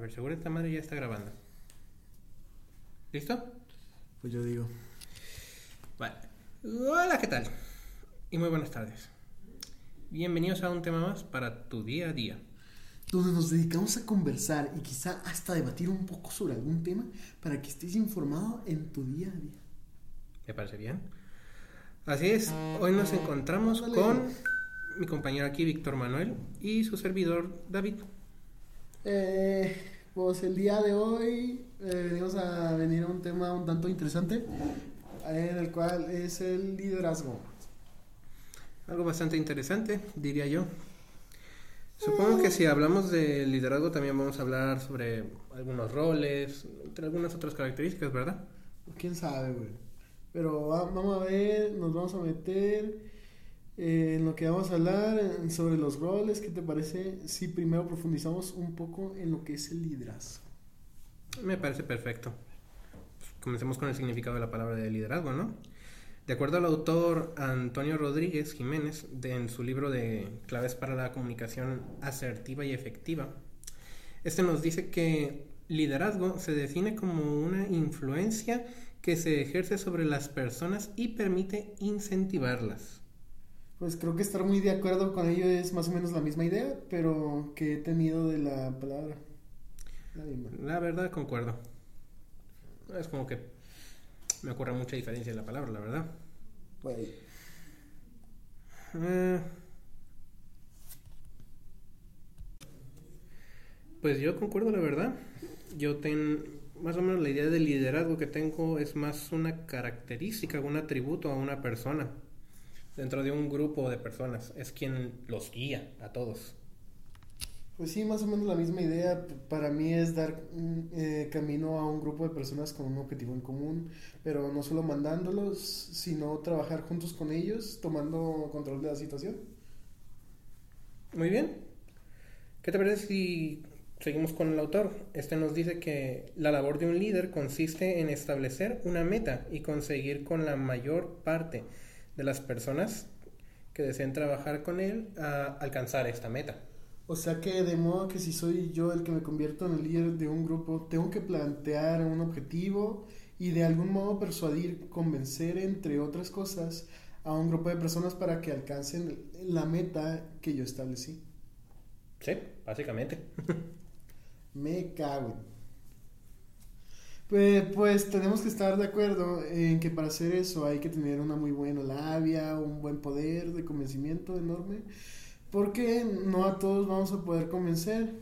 ver, seguro esta madre ya está grabando. ¿Listo? Pues yo digo. Vale. Hola, ¿qué tal? Y muy buenas tardes. Bienvenidos a un tema más para tu día a día. Donde nos dedicamos a conversar y quizá hasta debatir un poco sobre algún tema para que estés informado en tu día a día. ¿Me parece bien? Así es, hoy nos encontramos con mi compañero aquí, Víctor Manuel, y su servidor, David. Eh, pues el día de hoy eh, venimos a venir a un tema un tanto interesante, en el cual es el liderazgo. Algo bastante interesante, diría yo. Supongo que si hablamos de liderazgo también vamos a hablar sobre algunos roles, entre algunas otras características, ¿verdad? Quién sabe, güey. Pero va- vamos a ver, nos vamos a meter eh, en lo que vamos a hablar sobre los roles. ¿Qué te parece si primero profundizamos un poco en lo que es el liderazgo? Me parece perfecto. Comencemos con el significado de la palabra de liderazgo, ¿no? De acuerdo al autor Antonio Rodríguez Jiménez, en su libro de Claves para la comunicación asertiva y efectiva, este nos dice que liderazgo se define como una influencia que se ejerce sobre las personas y permite incentivarlas. Pues creo que estar muy de acuerdo con ello es más o menos la misma idea, pero que he tenido de la palabra. La misma. La verdad, concuerdo. Es como que me ocurre mucha diferencia en la palabra, la verdad. Eh, Pues yo concuerdo, la verdad. Yo ten más o menos la idea de liderazgo que tengo es más una característica, un atributo a una persona dentro de un grupo de personas. Es quien los guía a todos. Pues sí, más o menos la misma idea. Para mí es dar mm, eh, camino a un grupo de personas con un objetivo en común, pero no solo mandándolos, sino trabajar juntos con ellos, tomando control de la situación. Muy bien. ¿Qué te parece si seguimos con el autor? Este nos dice que la labor de un líder consiste en establecer una meta y conseguir con la mayor parte de las personas que deseen trabajar con él a alcanzar esta meta. O sea que de modo que si soy yo el que me convierto en el líder de un grupo, tengo que plantear un objetivo y de algún modo persuadir, convencer, entre otras cosas, a un grupo de personas para que alcancen la meta que yo establecí. Sí, básicamente. Me cago. Pues, pues tenemos que estar de acuerdo en que para hacer eso hay que tener una muy buena labia, un buen poder de convencimiento enorme, porque no a todos vamos a poder convencer.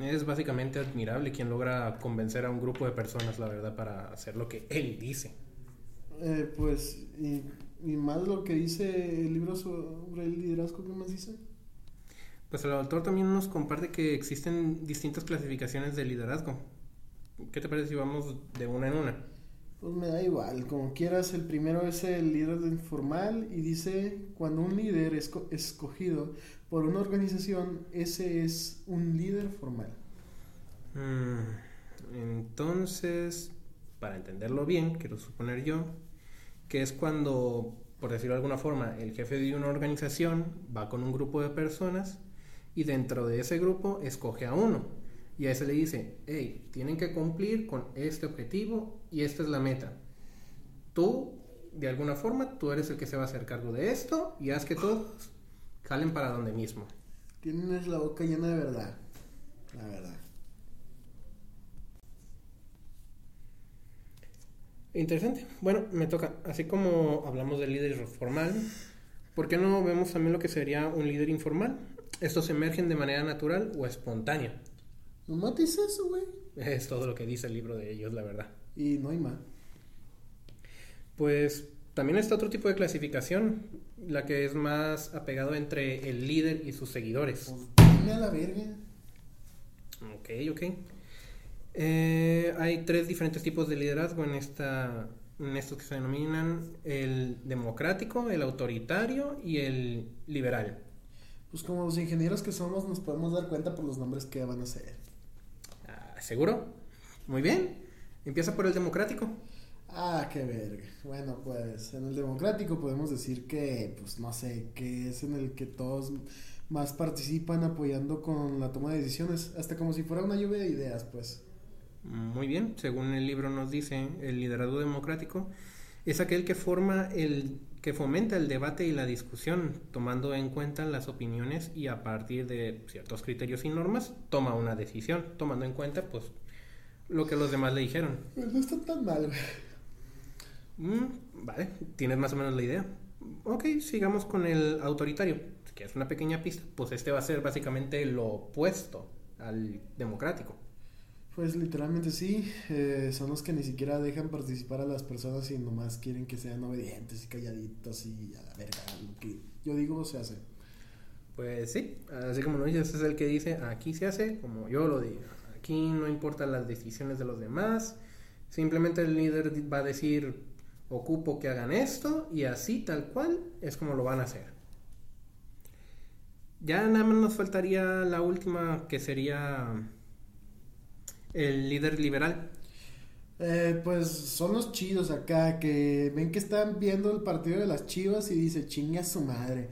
Es básicamente admirable quien logra convencer a un grupo de personas, la verdad, para hacer lo que él dice. Eh, pues, y, y más lo que dice el libro sobre el liderazgo, ¿qué más dice? Pues el autor también nos comparte que existen distintas clasificaciones de liderazgo. ¿Qué te parece si vamos de una en una? Pues me da igual, como quieras, el primero es el líder informal y dice, cuando un líder es co- escogido por una organización, ese es un líder formal. Mm, entonces, para entenderlo bien, quiero suponer yo, que es cuando, por decirlo de alguna forma, el jefe de una organización va con un grupo de personas y dentro de ese grupo escoge a uno. Y a ese le dice, hey, tienen que cumplir con este objetivo y esta es la meta. Tú, de alguna forma, tú eres el que se va a hacer cargo de esto y haz que todos jalen para donde mismo. Tienes la boca llena de verdad, la verdad. Interesante. Bueno, me toca. Así como hablamos del líder formal, ¿por qué no vemos también lo que sería un líder informal? Estos emergen de manera natural o espontánea. No mates eso, güey. Es todo lo que dice el libro de ellos, la verdad. Y no hay más. Pues también está otro tipo de clasificación, la que es más apegado entre el líder y sus seguidores. Pues dime a la verga. Ok, ok. Eh, hay tres diferentes tipos de liderazgo en esta en estos que se denominan el democrático, el autoritario y el liberal. Pues como los ingenieros que somos nos podemos dar cuenta por los nombres que van a ser. ¿Seguro? Muy bien. Empieza por el democrático. Ah, qué verga. Bueno, pues en el democrático podemos decir que, pues no sé, que es en el que todos más participan apoyando con la toma de decisiones, hasta como si fuera una lluvia de ideas, pues. Muy bien, según el libro nos dice, el liderazgo democrático es aquel que forma el que fomenta el debate y la discusión, tomando en cuenta las opiniones y a partir de ciertos criterios y normas toma una decisión, tomando en cuenta pues lo que los demás le dijeron. Pues no está tan mal, mm, vale, tienes más o menos la idea. Ok, sigamos con el autoritario, que es una pequeña pista, pues este va a ser básicamente lo opuesto al democrático. Pues literalmente sí, eh, son los que ni siquiera dejan participar a las personas y nomás quieren que sean obedientes y calladitos y a la verga, lo que yo digo se hace. Pues sí, así como lo dices, es el que dice, aquí se hace como yo lo digo, aquí no importan las decisiones de los demás, simplemente el líder va a decir, ocupo que hagan esto y así tal cual es como lo van a hacer. Ya nada más nos faltaría la última que sería el líder liberal. Eh, pues son los chidos acá que ven que están viendo el partido de las chivas y dice chinga su madre.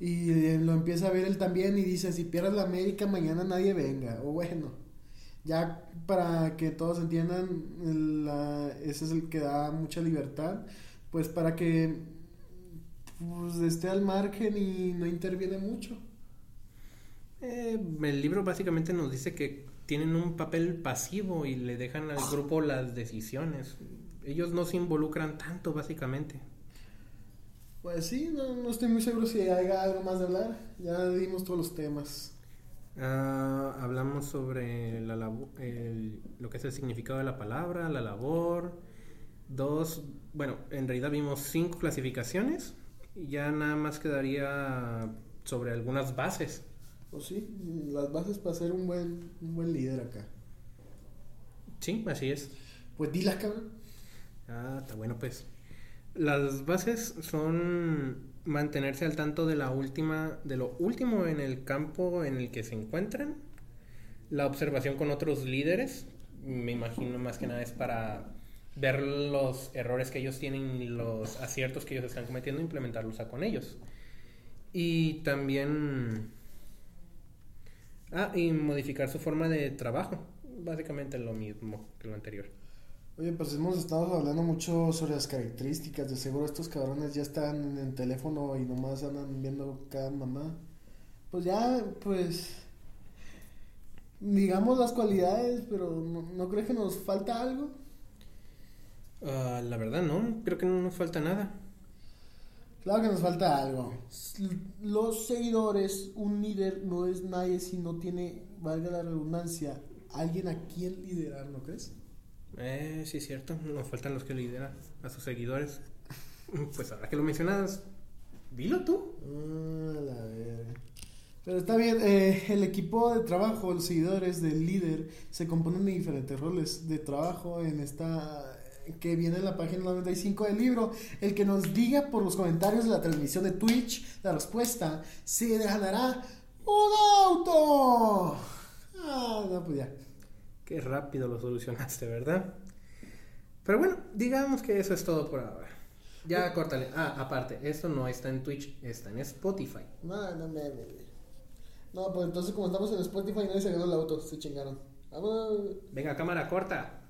Y eh, lo empieza a ver él también y dice si pierdes la América mañana nadie venga. O bueno, ya para que todos entiendan, la, ese es el que da mucha libertad. Pues para que pues, esté al margen y no interviene mucho. Eh, el libro básicamente nos dice que tienen un papel pasivo y le dejan al grupo las decisiones. Ellos no se involucran tanto, básicamente. Pues sí, no, estoy muy seguro si hay algo más de hablar. Ya dimos todos los temas. Ah, hablamos sobre la lo que es el significado de la palabra, la labor. Dos, bueno, en realidad vimos cinco clasificaciones. Y ya nada más quedaría sobre algunas bases pues sí, las bases para ser un buen, un buen líder acá. Sí, así es. Pues dilas, cabrón. Ah, está bueno, pues. Las bases son mantenerse al tanto de la última, de lo último en el campo en el que se encuentran, la observación con otros líderes, me imagino más que nada es para ver los errores que ellos tienen y los aciertos que ellos están cometiendo, implementarlos a con ellos. Y también Ah, y modificar su forma de trabajo. Básicamente lo mismo que lo anterior. Oye, pues hemos estado hablando mucho sobre las características. De seguro estos cabrones ya están en el teléfono y nomás andan viendo cada mamá. Pues ya, pues. Digamos las cualidades, pero ¿no, ¿no crees que nos falta algo? Ah, la verdad, no. Creo que no nos falta nada. Claro que nos falta algo. Los seguidores, un líder no es nadie si no tiene, valga la redundancia, alguien a quien liderar, ¿no crees? Eh, sí, es cierto. Nos faltan los que lideran a sus seguidores. Pues ahora que lo mencionas, dilo tú. Ah, la Pero está bien, eh, el equipo de trabajo, los seguidores del líder, se componen de diferentes roles de trabajo en esta que viene en la página 95 del libro, el que nos diga por los comentarios de la transmisión de Twitch la respuesta, se ganará un auto. Ah, no, pues ya. Qué rápido lo solucionaste, ¿verdad? Pero bueno, digamos que eso es todo por ahora. Ya, córtale. Ah, aparte, esto no está en Twitch, está en Spotify. No, no me. No, pues entonces, como estamos en Spotify, nadie se ganó el auto, se chingaron. Vamos. Venga, cámara, corta.